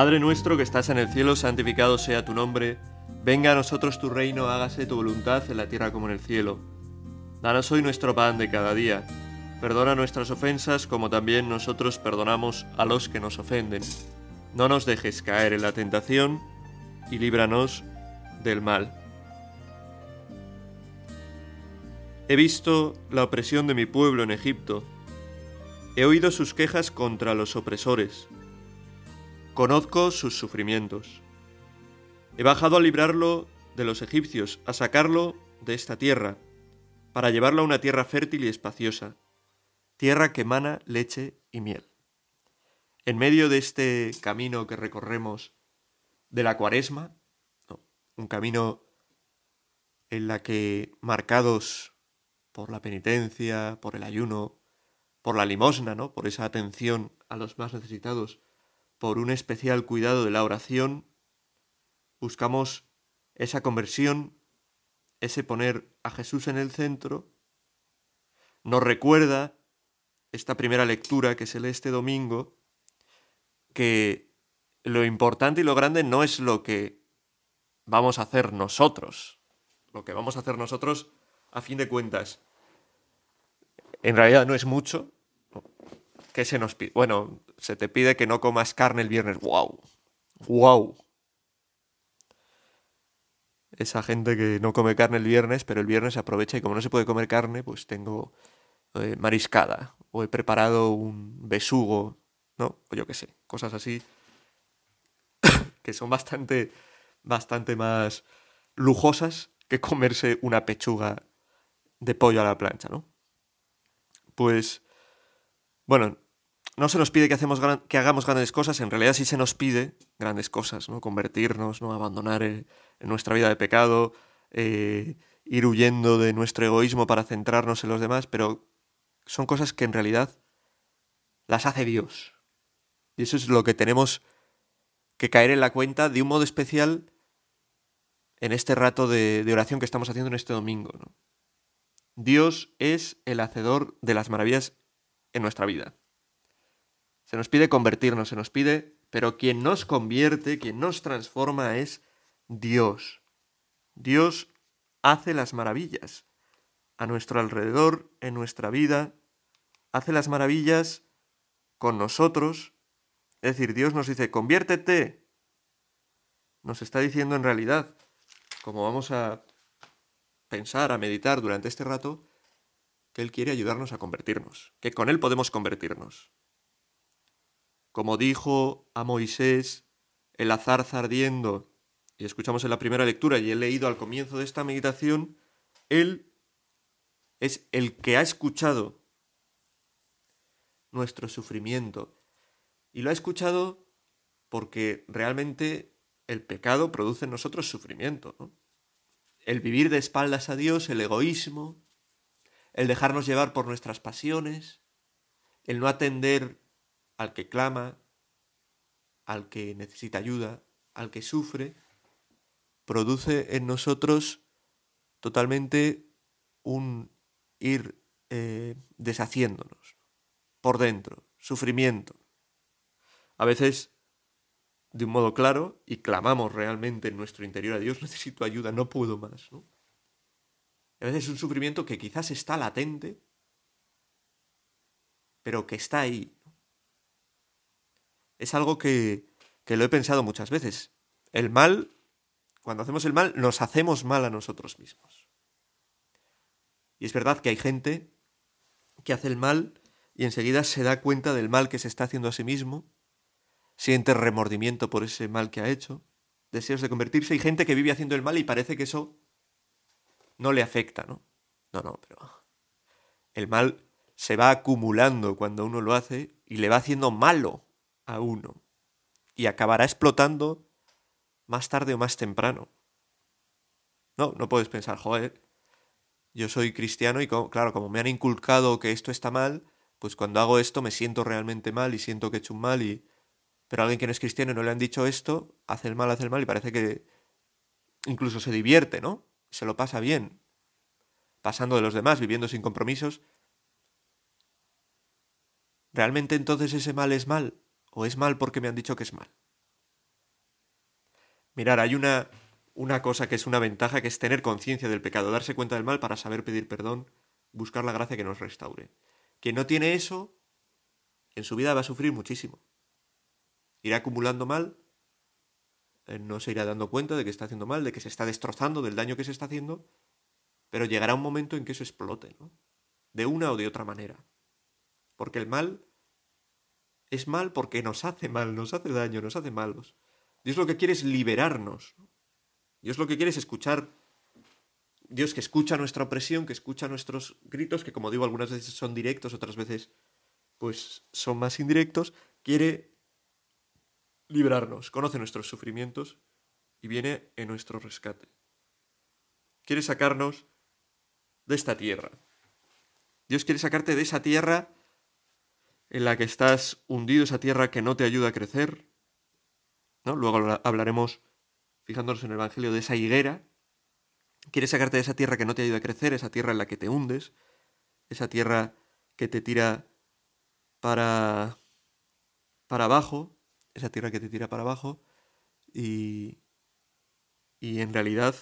Padre nuestro que estás en el cielo, santificado sea tu nombre. Venga a nosotros tu reino, hágase tu voluntad en la tierra como en el cielo. Danos hoy nuestro pan de cada día. Perdona nuestras ofensas como también nosotros perdonamos a los que nos ofenden. No nos dejes caer en la tentación y líbranos del mal. He visto la opresión de mi pueblo en Egipto. He oído sus quejas contra los opresores. Conozco sus sufrimientos. He bajado a librarlo de los egipcios, a sacarlo de esta tierra, para llevarlo a una tierra fértil y espaciosa, tierra que emana leche y miel. En medio de este camino que recorremos de la cuaresma, un camino en la que marcados por la penitencia, por el ayuno, por la limosna, ¿no? Por esa atención a los más necesitados, por un especial cuidado de la oración, buscamos esa conversión, ese poner a Jesús en el centro, nos recuerda esta primera lectura que se lee este domingo, que lo importante y lo grande no es lo que vamos a hacer nosotros. Lo que vamos a hacer nosotros a fin de cuentas, en realidad no es mucho. ¿Qué se nos pide? Bueno, se te pide que no comas carne el viernes. ¡Wow! ¡Wow! Esa gente que no come carne el viernes, pero el viernes aprovecha y como no se puede comer carne, pues tengo eh, mariscada o he preparado un besugo, ¿no? O yo qué sé, cosas así que son bastante, bastante más lujosas que comerse una pechuga de pollo a la plancha, ¿no? Pues, bueno, no se nos pide que, hagamos grandes cosas, en realidad sí se nos pide grandes cosas, ¿no? Convertirnos, ¿no? Abandonar eh, nuestra vida de pecado, eh, ir huyendo de nuestro egoísmo para centrarnos en los demás, pero son cosas que en realidad las hace Dios. Y eso es lo que tenemos que caer en la cuenta de un modo especial en este rato de, oración que estamos haciendo en este domingo. Dios es el hacedor de las maravillas en nuestra vida. Se nos pide convertirnos, se nos pide, pero quien nos convierte, quien nos transforma es Dios. Dios hace las maravillas a nuestro alrededor, en nuestra vida, hace las maravillas con nosotros. Es decir, Dios nos dice, conviértete. Nos está diciendo en realidad, como vamos a pensar, a meditar durante este rato, que Él quiere ayudarnos a convertirnos, que con Él podemos convertirnos. Como dijo a Moisés el azar ardiendo, y escuchamos en la primera lectura y he leído al comienzo de esta meditación, Él es el que ha escuchado nuestro sufrimiento. Y lo ha escuchado porque realmente el pecado produce en nosotros sufrimiento. el vivir de espaldas a Dios, el egoísmo, el dejarnos llevar por nuestras pasiones, el no atender al que clama, al que necesita ayuda, al que sufre, produce en nosotros totalmente un ir eh, deshaciéndonos por dentro, sufrimiento. A veces de un modo claro y clamamos realmente en nuestro interior a Dios, necesito ayuda, no puedo más. ¿no? A veces es un sufrimiento que quizás está latente, pero que está ahí. Es algo que, que lo he pensado muchas veces. El mal, cuando hacemos el mal, nos hacemos mal a nosotros mismos. Y es verdad que hay gente que hace el mal y enseguida se da cuenta del mal que se está haciendo a sí mismo siente remordimiento por ese mal que ha hecho, deseos de convertirse. Hay gente que vive haciendo el mal y parece que eso no le afecta, ¿no? No, no, pero el mal se va acumulando cuando uno lo hace y le va haciendo malo a uno. Y acabará explotando más tarde o más temprano. No, no puedes pensar, joder, yo soy cristiano y claro, como me han inculcado que esto está mal, pues cuando hago esto me siento realmente mal y siento que he hecho un mal y, pero alguien que no es cristiano y no le han dicho esto, hace el mal, hace el mal y parece que incluso se divierte, ¿no? Se lo pasa bien, pasando de los demás, viviendo sin compromisos. ¿Realmente entonces ese mal es mal? ¿O es mal porque me han dicho que es mal? Mirar, hay una, una cosa que es una ventaja, que es tener conciencia del pecado, darse cuenta del mal para saber pedir perdón, buscar la gracia que nos restaure. Quien no tiene eso, en su vida va a sufrir muchísimo. Irá acumulando mal, no se irá dando cuenta de que está haciendo mal, de que se está destrozando, del daño que se está haciendo, pero llegará un momento en que eso explote, ¿no? De una o de otra manera. Porque el mal es mal porque nos hace mal, nos hace daño, nos hace malos. Dios lo que quiere es liberarnos. Dios lo que quiere es escuchar. Dios que escucha nuestra opresión, que escucha nuestros gritos, que como digo algunas veces son directos, otras veces pues son más indirectos, quiere librarnos, conoce nuestros sufrimientos y viene en nuestro rescate. Quiere sacarnos de esta tierra. Dios quiere sacarte de esa tierra en la que estás hundido, esa tierra que no te ayuda a crecer. ¿no? Luego hablaremos, fijándonos en el Evangelio, de esa higuera. Quiere sacarte de esa tierra que no te ayuda a crecer, esa tierra en la que te hundes, esa tierra que te tira para, para abajo, esa tierra que te tira para abajo, y, y en realidad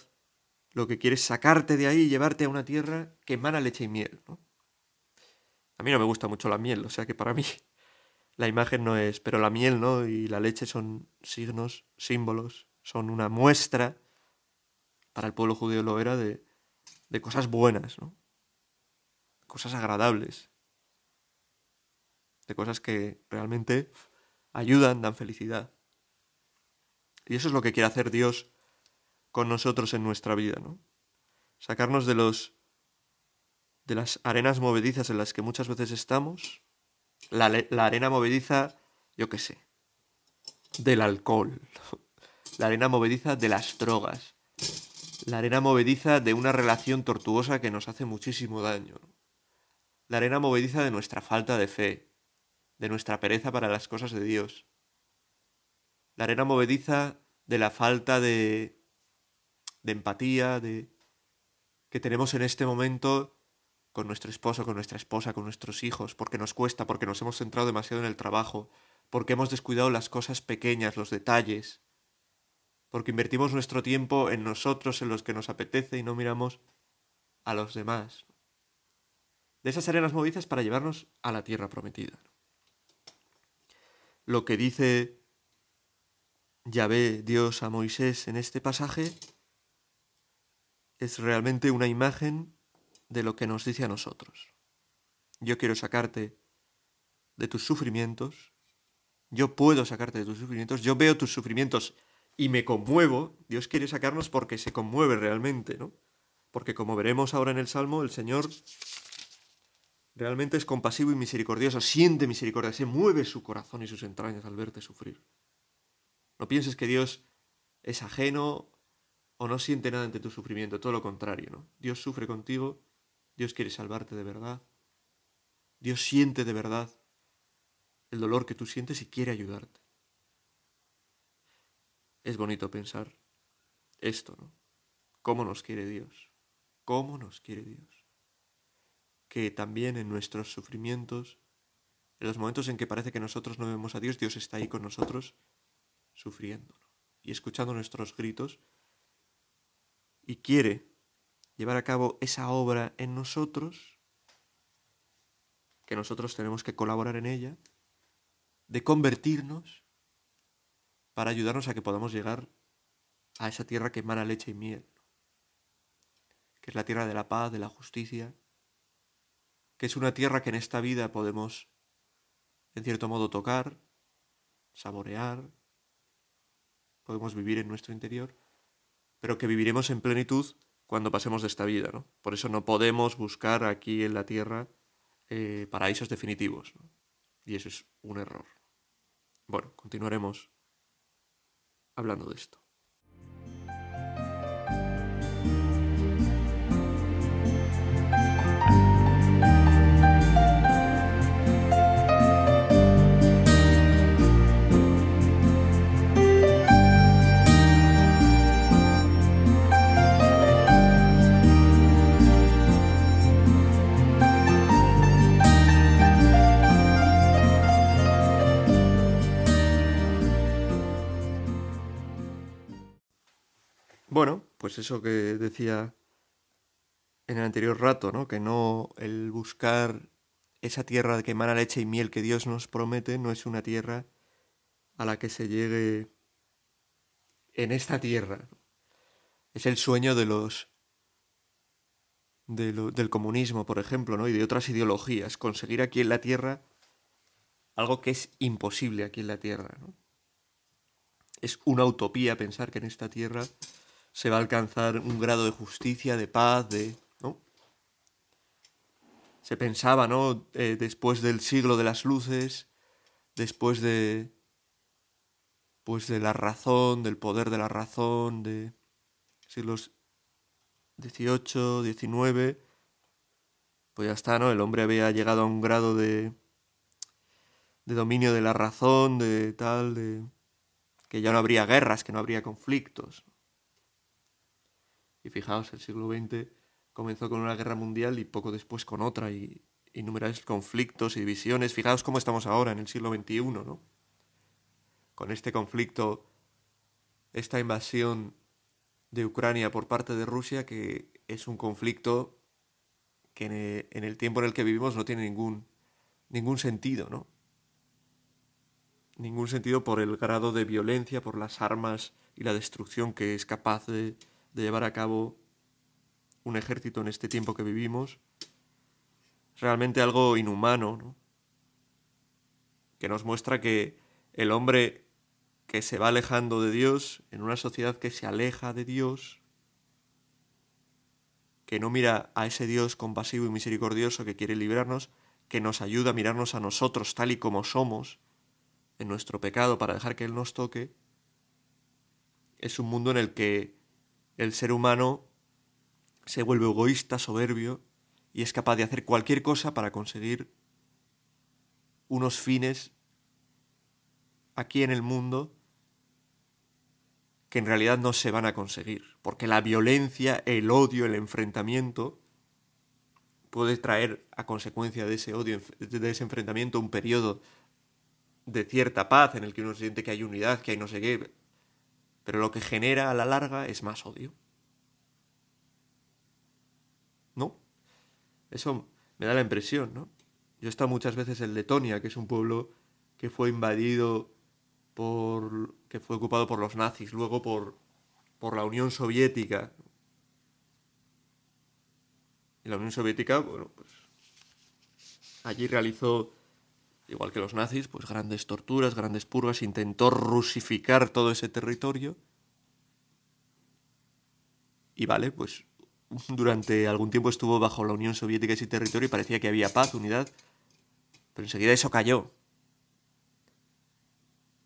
lo que quiere es sacarte de ahí y llevarte a una tierra que emana leche y miel. ¿no? A mí no me gusta mucho la miel, o sea que para mí la imagen no es, pero la miel ¿no? y la leche son signos, símbolos, son una muestra, para el pueblo judío lo era, de, de cosas buenas, ¿no? cosas agradables, de cosas que realmente ayudan, dan felicidad. Y eso es lo que quiere hacer Dios con nosotros en nuestra vida, ¿no? Sacarnos de los de las arenas movedizas en las que muchas veces estamos, la, la arena movediza, yo qué sé, del alcohol, la arena movediza de las drogas, la arena movediza de una relación tortuosa que nos hace muchísimo daño, la arena movediza de nuestra falta de fe, de nuestra pereza para las cosas de Dios, la arena movediza de la falta de, de empatía, de que tenemos en este momento con nuestro esposo, con nuestra esposa, con nuestros hijos, porque nos cuesta, porque nos hemos centrado demasiado en el trabajo, porque hemos descuidado las cosas pequeñas, los detalles, porque invertimos nuestro tiempo en nosotros, en los que nos apetece y no miramos a los demás. De esas arenas movidas para llevarnos a la tierra prometida. Lo que dice Yahvé, Dios a Moisés en este pasaje, es realmente una imagen de lo que nos dice a nosotros. Yo quiero sacarte de tus sufrimientos, yo puedo sacarte de tus sufrimientos, yo veo tus sufrimientos y me conmuevo, Dios quiere sacarnos porque se conmueve realmente, ¿no? Porque como veremos ahora en el Salmo, el Señor realmente es compasivo y misericordioso, siente misericordia, se mueve su corazón y sus entrañas al verte sufrir. No pienses que Dios es ajeno o no siente nada ante tu sufrimiento, todo lo contrario, ¿no? Dios sufre contigo Dios quiere salvarte de verdad. Dios siente de verdad el dolor que tú sientes y quiere ayudarte. Es bonito pensar esto, ¿no? ¿Cómo nos quiere Dios? ¿Cómo nos quiere Dios? Que también en nuestros sufrimientos, en los momentos en que parece que nosotros no vemos a Dios, Dios está ahí con nosotros sufriendo y escuchando nuestros gritos y quiere llevar a cabo esa obra en nosotros, que nosotros tenemos que colaborar en ella, de convertirnos para ayudarnos a que podamos llegar a esa tierra que emana leche y miel, que es la tierra de la paz, de la justicia, que es una tierra que en esta vida podemos, en cierto modo, tocar, saborear, podemos vivir en nuestro interior, pero que viviremos en plenitud cuando pasemos de esta vida. ¿no? Por eso no podemos buscar aquí en la tierra eh, paraísos definitivos. Y eso es un error. Bueno, continuaremos hablando de esto. Bueno, pues eso que decía en el anterior rato, ¿no? Que no el buscar esa tierra que emana leche y miel que Dios nos promete no es una tierra a la que se llegue en esta tierra. Es el sueño de los del comunismo, por ejemplo, ¿no? y de otras ideologías, conseguir aquí en la tierra algo que es imposible aquí en la tierra. ¿no? Es una utopía pensar que en esta tierra se va a alcanzar un grado de justicia, de paz, de... ¿no? Se pensaba, ¿no? Eh, después del siglo de las luces, después de... pues de la razón, del poder de la razón, de siglos XVIII, XIX, pues ya está, ¿no? El hombre había llegado a un grado de... de dominio de la razón, de tal, de... que ya no habría guerras, que no habría conflictos. Y fijaos, el siglo XX comenzó con una guerra mundial y poco después con otra y innumerables conflictos y divisiones. Fijaos cómo estamos ahora en el siglo XXI, ¿no? Con este conflicto, esta invasión de Ucrania por parte de Rusia, que es un conflicto que en el tiempo en el que vivimos no tiene ningún, ningún sentido, ¿no? Ningún sentido por el grado de violencia, por las armas y la destrucción que es capaz de, de llevar a cabo un ejército en este tiempo que vivimos, realmente algo inhumano, ¿no? que nos muestra que el hombre que se va alejando de Dios, en una sociedad que se aleja de Dios, que no mira a ese Dios compasivo y misericordioso que quiere librarnos, que nos ayuda a mirarnos a nosotros tal y como somos, en nuestro pecado, para dejar que Él nos toque, es un mundo en el que el ser humano se vuelve egoísta, soberbio, y es capaz de hacer cualquier cosa para conseguir unos fines aquí en el mundo que en realidad no se van a conseguir, porque la violencia, el odio, el enfrentamiento puede traer a consecuencia de ese odio, de ese enfrentamiento, un periodo de cierta paz en el que uno siente que hay unidad, que hay no sé qué, pero lo que genera a la larga es más odio. ¿No? Eso me da la impresión, ¿no? Yo he estado muchas veces en Letonia, que es un pueblo que fue invadido por. que fue ocupado por los nazis, luego por, por la Unión Soviética. Y la Unión Soviética, bueno, pues. allí realizó igual que los nazis, pues grandes torturas, grandes purgas, intentó rusificar todo ese territorio. Y vale, pues durante algún tiempo estuvo bajo la Unión Soviética ese territorio y parecía que había paz, unidad, pero enseguida eso cayó.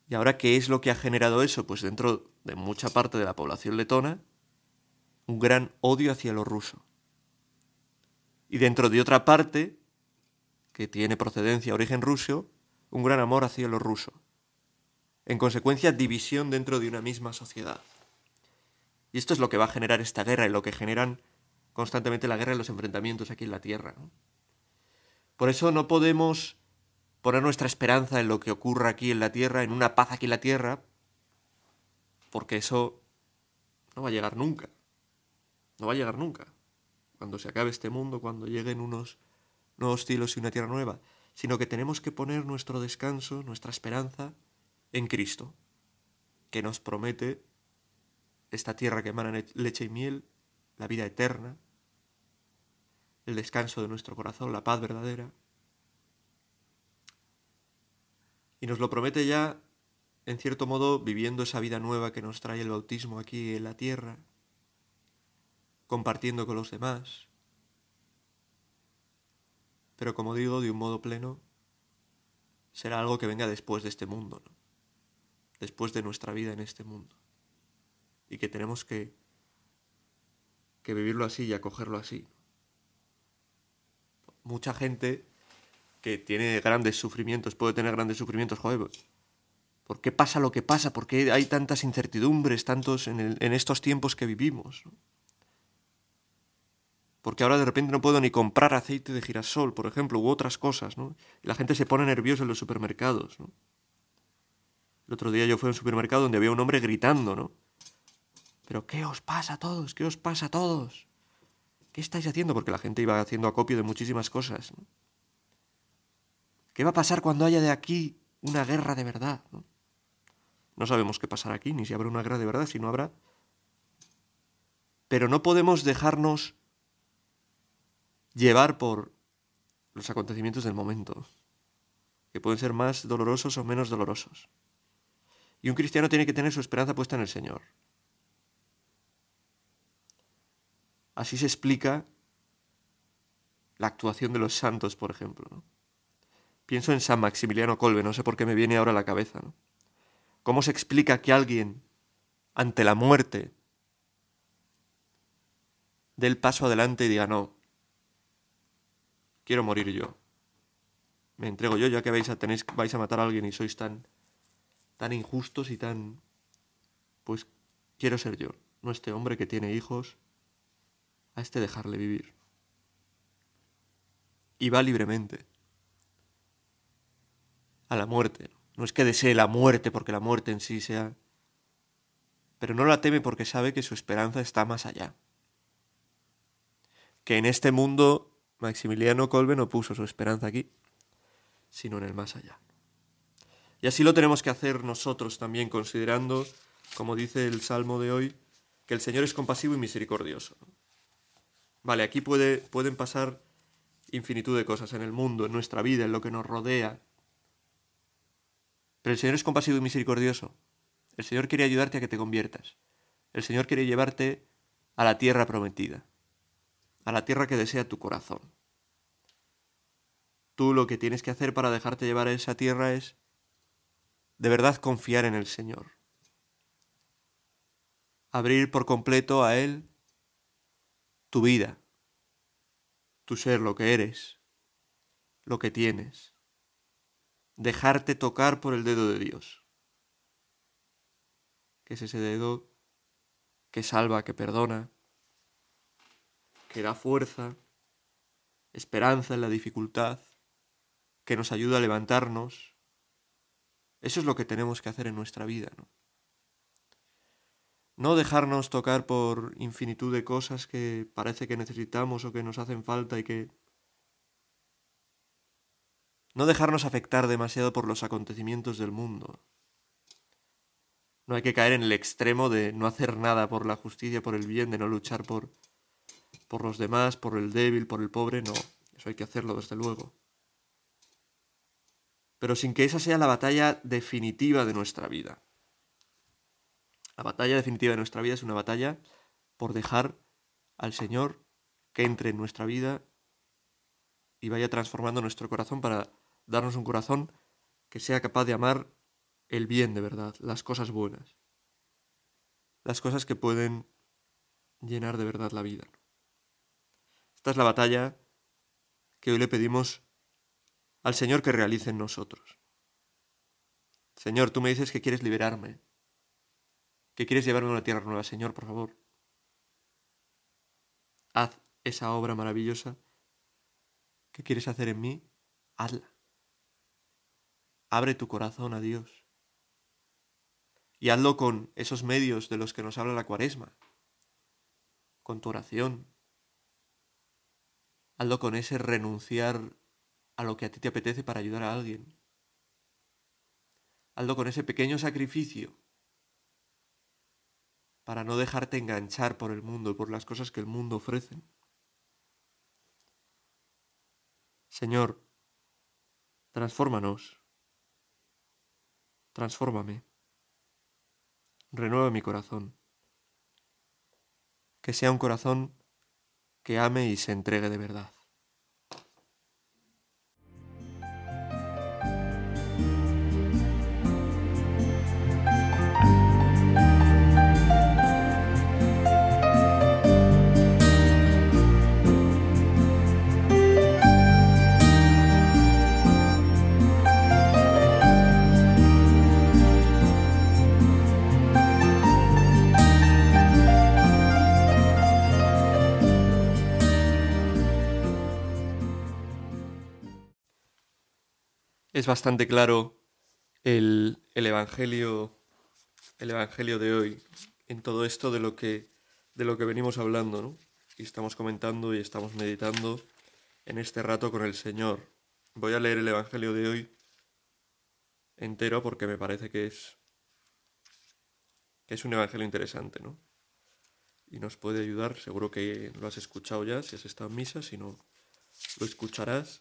¿Y ahora qué es lo que ha generado eso? Pues dentro de mucha parte de la población letona, un gran odio hacia lo ruso. Y dentro de otra parte, que tiene procedencia, origen ruso, un gran amor hacia lo ruso. En consecuencia, división dentro de una misma sociedad. Y esto es lo que va a generar esta guerra y lo que generan constantemente la guerra y los enfrentamientos aquí en la Tierra. Por eso no podemos poner nuestra esperanza en lo que ocurra aquí en la Tierra, en una paz aquí en la Tierra, porque eso no va a llegar nunca. No va a llegar nunca. Cuando se acabe este mundo, cuando lleguen unos nuevos cielos y una tierra nueva, sino que tenemos que poner nuestro descanso, nuestra esperanza en Cristo, que nos promete esta tierra que emana leche y miel, la vida eterna, el descanso de nuestro corazón, la paz verdadera. Y nos lo promete ya, en cierto modo, viviendo esa vida nueva que nos trae el bautismo aquí en la tierra, compartiendo con los demás, pero como digo, de un modo pleno, será algo que venga después de este mundo, ¿no? después de nuestra vida en este mundo. Y que tenemos que, que vivirlo así y acogerlo así. Mucha gente que tiene grandes sufrimientos, puede tener grandes sufrimientos, joder, ¿por qué pasa lo que pasa? ¿Por qué hay tantas incertidumbres, tantos en, en estos tiempos que vivimos? ¿no? Porque ahora de repente no puedo ni comprar aceite de girasol, por ejemplo, u otras cosas, ¿no? Y la gente se pone nerviosa en los supermercados, ¿no? El otro día yo fui a un supermercado donde había un hombre gritando, ¿no? Pero ¿qué os pasa a todos? ¿Qué os pasa a todos? ¿Qué estáis haciendo? Porque la gente iba haciendo acopio de muchísimas cosas. ¿Qué va a pasar cuando haya de aquí una guerra de verdad? ¿no? no sabemos qué pasará aquí, ni si habrá una guerra de verdad, si no habrá. Pero no podemos dejarnos llevar por los acontecimientos del momento, que pueden ser más dolorosos o menos dolorosos. Y un cristiano tiene que tener su esperanza puesta en el Señor. Así se explica la actuación de los santos, por ejemplo. Pienso en San Maximiliano Colbe, no sé por qué me viene ahora a la cabeza. ¿Cómo se explica que alguien, ante la muerte, dé el paso adelante y diga, no, quiero morir yo? Me entrego yo, ya que vais a, tenéis, vais a matar a alguien y sois tan, tan injustos y tan... Pues quiero ser yo, no este hombre que tiene hijos, a este dejarle vivir. Y va libremente a la muerte. No es que desee la muerte porque la muerte en sí sea... Pero no la teme porque sabe que su esperanza está más allá. Que en este mundo Maximiliano Colbe no puso su esperanza aquí, sino en el más allá. Y así lo tenemos que hacer nosotros también, considerando, como dice el Salmo de hoy, que el Señor es compasivo y misericordioso. Vale, aquí puede, pueden pasar infinitud de cosas en el mundo, en nuestra vida, en lo que nos rodea. Pero el Señor es compasivo y misericordioso. El Señor quiere ayudarte a que te conviertas. El Señor quiere llevarte a la tierra prometida, a la tierra que desea tu corazón. Tú lo que tienes que hacer para dejarte llevar a esa tierra es de verdad confiar en el Señor. Abrir por completo a Él tu vida, tu ser, lo que eres, lo que tienes. Dejarte tocar por el dedo de Dios, que es ese dedo que salva, que perdona, que da fuerza, esperanza en la dificultad, que nos ayuda a levantarnos. Eso es lo que tenemos que hacer en nuestra vida, ¿no? No dejarnos tocar por infinitud de cosas que parece que necesitamos o que nos hacen falta y que... No dejarnos afectar demasiado por los acontecimientos del mundo. No hay que caer en el extremo de no hacer nada por la justicia, por el bien, de no luchar por, por los demás, por el débil, por el pobre, no. Eso hay que hacerlo, desde luego. Pero sin que esa sea la batalla definitiva de nuestra vida. La batalla definitiva de nuestra vida es una batalla por dejar al Señor que entre en nuestra vida y vaya transformando nuestro corazón para darnos un corazón que sea capaz de amar el bien de verdad, las cosas buenas, las cosas que pueden llenar de verdad la vida. Esta es la batalla que hoy le pedimos al Señor que realice en nosotros. Señor, tú me dices que quieres liberarme, que quieres llevarme a una tierra nueva, Señor, por favor. Haz esa obra maravillosa que quieres hacer en mí, hazla. Abre tu corazón a Dios. Y hazlo con esos medios de los que nos habla la cuaresma, con tu oración. Hazlo con ese renunciar a lo que a ti te apetece para ayudar a alguien. Hazlo con ese pequeño sacrificio para no dejarte enganchar por el mundo y por las cosas que el mundo ofrece. Señor, transfórmanos, transfórmame, renueva mi corazón, que sea un corazón que ame y se entregue de verdad. Es bastante claro el, Evangelio, el Evangelio de hoy en todo esto de lo que, de lo que venimos hablando, ¿no? Y estamos comentando y estamos meditando en este rato con el Señor. Voy a leer el Evangelio de hoy entero porque me parece que es que es un evangelio interesante, ¿no? Y nos puede ayudar, seguro que lo has escuchado ya, si has estado en misa, si no lo escucharás.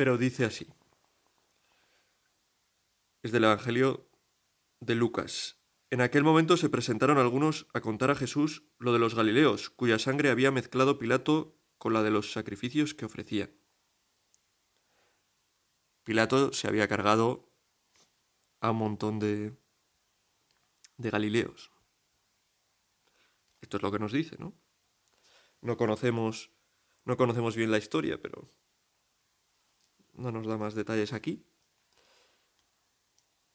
Pero dice así. Es del Evangelio de Lucas. En aquel momento se presentaron algunos a contar a Jesús lo de los Galileos, cuya sangre había mezclado Pilato con la de los sacrificios que ofrecía. Pilato se había cargado a un montón de, de Galileos. Esto es lo que nos dice, ¿no? No conocemos, no conocemos bien la historia, pero no nos da más detalles aquí.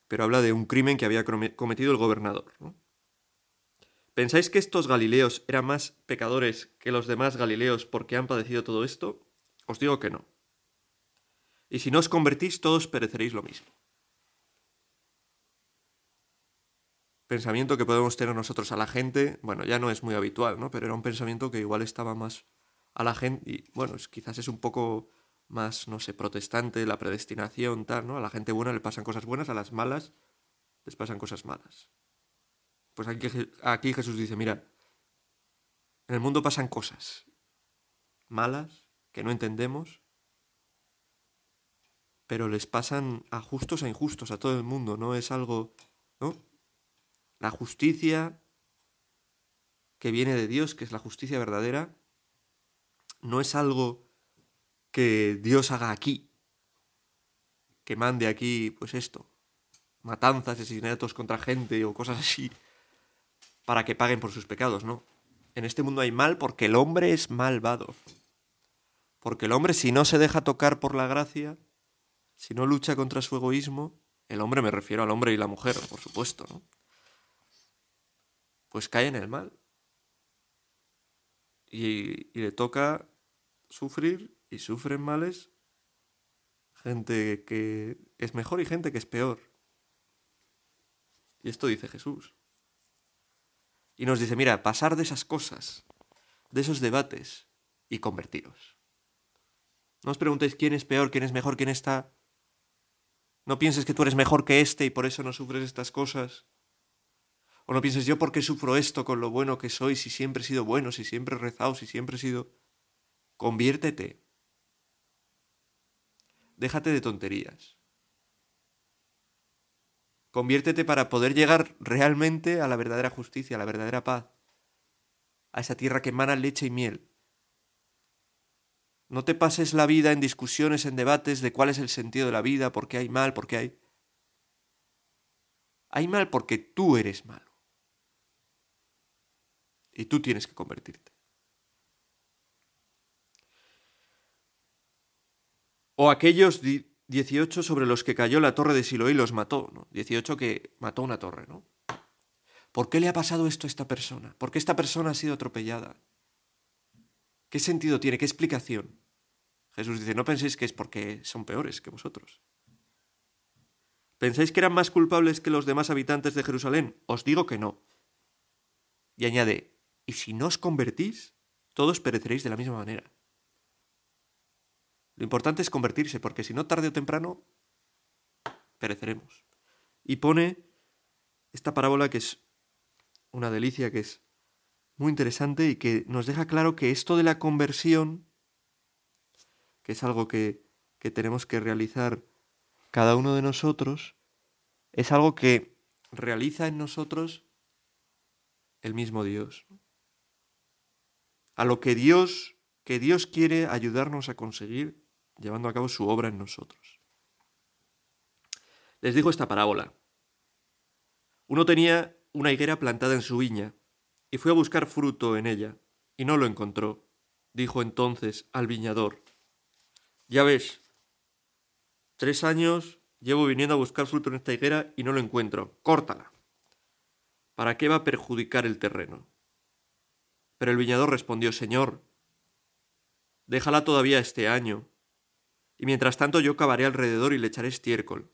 Pero habla de un crimen que había cometido el gobernador. ¿Pensáis que estos Galileos eran más pecadores que los demás Galileos porque han padecido todo esto? Os digo que no. Y si no os convertís, todos pereceréis lo mismo. Pensamiento que podemos tener nosotros a la gente, bueno, ya no es muy habitual, ¿no? Pero era un pensamiento que igual estaba más a la gente, y bueno, quizás es un poco más, no sé, protestante, la predestinación, tal, ¿no? A la gente buena le pasan cosas buenas, a las malas les pasan cosas malas. Pues aquí, aquí Jesús dice, mira, en el mundo pasan cosas malas que no entendemos, pero les pasan a justos a injustos, a todo el mundo, no es algo, ¿no? La justicia que viene de Dios, que es la justicia verdadera, no es algo que Dios haga aquí, que mande aquí, pues esto, matanzas, asesinatos contra gente o cosas así, para que paguen por sus pecados, ¿no? En este mundo hay mal porque el hombre es malvado. Porque el hombre, si no se deja tocar por la gracia, si no lucha contra su egoísmo, el hombre me refiero al hombre y la mujer, por supuesto, ¿no? Pues cae en el mal. Y, y le toca sufrir y sufren males gente que es mejor y gente que es peor. Y esto dice Jesús. Y nos dice, mira, pasar de esas cosas, de esos debates y convertiros. No os preguntéis quién es peor, quién es mejor, quién está no pienses que tú eres mejor que este y por eso no sufres estas cosas. O no pienses yo por qué sufro esto con lo bueno que soy, si siempre he sido bueno, si siempre he rezado, si siempre he sido... Conviértete. Déjate de tonterías. Conviértete para poder llegar realmente a la verdadera justicia, a la verdadera paz, a esa tierra que emana leche y miel. No te pases la vida en discusiones, en debates de cuál es el sentido de la vida, por qué hay mal, por qué hay... Hay mal porque tú eres malo. Y tú tienes que convertirte. O aquellos 18 sobre los que cayó la torre de Siloé los mató. ¿no? 18 que mató una torre, ¿no? ¿Por qué le ha pasado esto a esta persona? ¿Por qué esta persona ha sido atropellada? ¿Qué sentido tiene? ¿Qué explicación? Jesús dice, no penséis que es porque son peores que vosotros. ¿Pensáis que eran más culpables que los demás habitantes de Jerusalén? Os digo que no. Y añade, y si no os convertís, todos pereceréis de la misma manera. Lo importante es convertirse, porque si no, tarde o temprano, pereceremos. Y pone esta parábola que es una delicia, que es muy interesante y que nos deja claro que esto de la conversión, que es algo que, que tenemos que realizar cada uno de nosotros, es algo que realiza en nosotros el mismo Dios. A lo que Dios, que Dios quiere ayudarnos a conseguir llevando a cabo su obra en nosotros. Les digo esta parábola. Uno tenía una higuera plantada en su viña y fue a buscar fruto en ella, y no lo encontró. Dijo entonces al viñador, Ya ves, tres años llevo viniendo a buscar fruto en esta higuera y no lo encuentro. Córtala. ¿Para qué va a perjudicar el terreno? Pero el viñador respondió, Señor, déjala todavía este año, y mientras tanto yo cavaré alrededor y le echaré estiércol.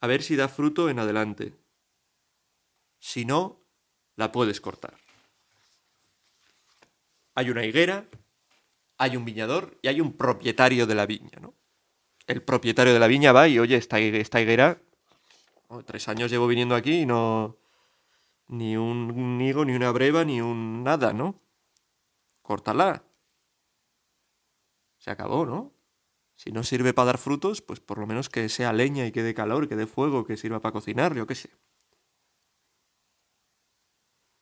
A ver si da fruto en adelante. Si no, la puedes cortar. Hay una higuera, hay un viñador y hay un propietario de la viña, ¿no? El propietario de la viña va y, oye, esta, esta higuera, oh, tres años llevo viniendo aquí y no... Ni un higo, ni una breva, ni un nada, ¿no? Córtala. Se acabó, ¿no? Si no sirve para dar frutos, pues por lo menos que sea leña y que dé calor, que dé fuego, que sirva para cocinar, yo qué sé.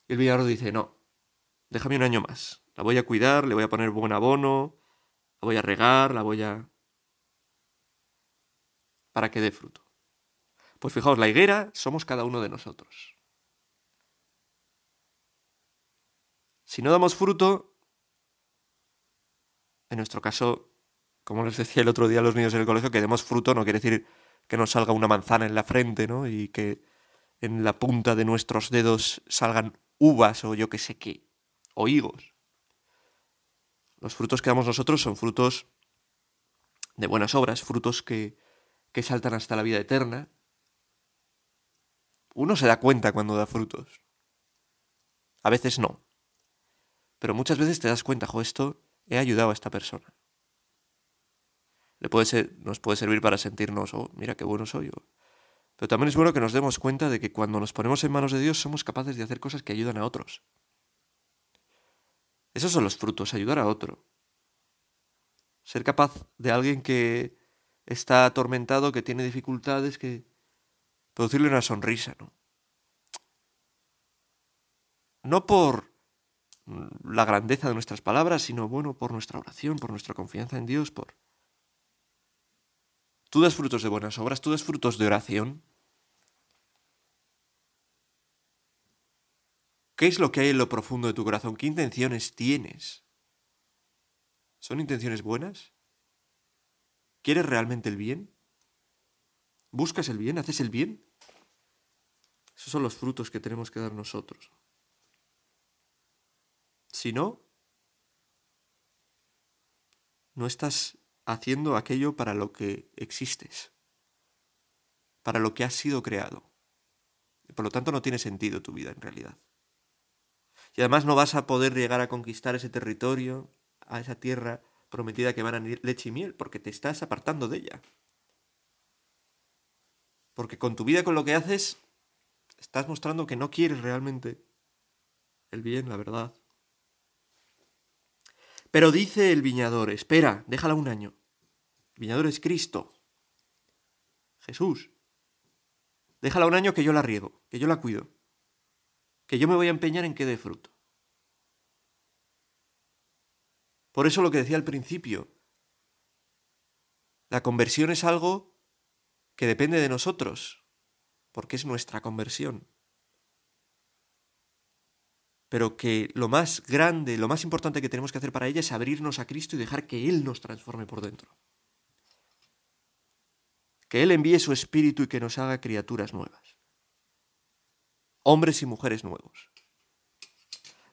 Y el viñador dice, no, déjame un año más. La voy a cuidar, le voy a poner buen abono, la voy a regar, la voy a... para que dé fruto. Pues fijaos, la higuera somos cada uno de nosotros. Si no damos fruto, en nuestro caso, como les decía el otro día a los niños en el colegio, que demos fruto no quiere decir que nos salga una manzana en la frente, ¿no? Y que en la punta de nuestros dedos salgan uvas o yo que sé qué, o higos. Los frutos que damos nosotros son frutos de buenas obras, frutos que, que saltan hasta la vida eterna. Uno se da cuenta cuando da frutos. A veces no. Pero muchas veces te das cuenta, jo, esto he ayudado a esta persona. Le puede ser, nos puede servir para sentirnos, oh, mira qué bueno soy. Pero también es bueno que nos demos cuenta de que cuando nos ponemos en manos de Dios somos capaces de hacer cosas que ayudan a otros. Esos son los frutos, ayudar a otro. Ser capaz de alguien que está atormentado, que tiene dificultades, que producirle una sonrisa, ¿no? No por la grandeza de nuestras palabras, sino bueno, por nuestra oración, por nuestra confianza en Dios, por... Tú das frutos de buenas obras, tú das frutos de oración. ¿Qué es lo que hay en lo profundo de tu corazón? ¿Qué intenciones tienes? ¿Son intenciones buenas? ¿Quieres realmente el bien? ¿Buscas el bien? ¿Haces el bien? Esos son los frutos que tenemos que dar nosotros. Si no, no estás haciendo aquello para lo que existes, para lo que has sido creado. Por lo tanto, no tiene sentido tu vida en realidad. Y además no vas a poder llegar a conquistar ese territorio, a esa tierra prometida que van a leche y miel, porque te estás apartando de ella. Porque con tu vida, con lo que haces, estás mostrando que no quieres realmente el bien, la verdad. Pero dice el viñador, espera, déjala un año. El viñador es Cristo. Jesús. Déjala un año que yo la riego, que yo la cuido, que yo me voy a empeñar en que dé fruto. Por eso lo que decía al principio, la conversión es algo que depende de nosotros, porque es nuestra conversión pero que lo más grande, lo más importante que tenemos que hacer para ella es abrirnos a Cristo y dejar que Él nos transforme por dentro. Que Él envíe su espíritu y que nos haga criaturas nuevas. Hombres y mujeres nuevos.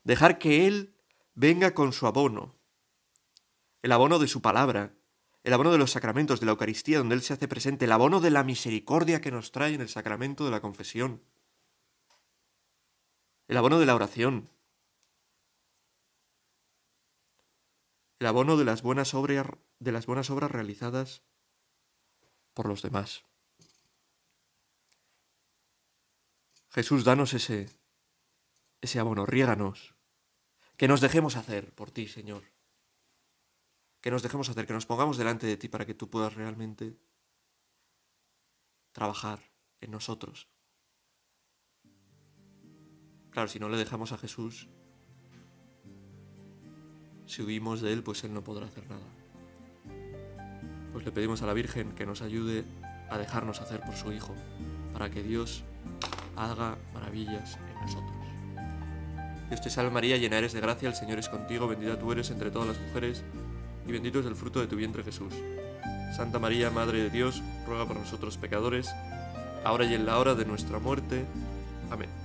Dejar que Él venga con su abono, el abono de su palabra, el abono de los sacramentos de la Eucaristía donde Él se hace presente, el abono de la misericordia que nos trae en el sacramento de la confesión, el abono de la oración, el abono de las buenas obras, de las buenas obras realizadas por los demás. Jesús, danos ese, ese abono, riéganos, que nos dejemos hacer por ti, Señor, que nos dejemos hacer, que nos pongamos delante de ti para que tú puedas realmente trabajar en nosotros. Si no le dejamos a Jesús, si huimos de Él, pues Él no podrá hacer nada. Pues le pedimos a la Virgen que nos ayude a dejarnos hacer por su Hijo, para que Dios haga maravillas en nosotros. Dios te salve María, llena eres de gracia, el Señor es contigo, bendita tú eres entre todas las mujeres, y bendito es el fruto de tu vientre Jesús. Santa María, Madre de Dios, ruega por nosotros pecadores, ahora y en la hora de nuestra muerte. Amén.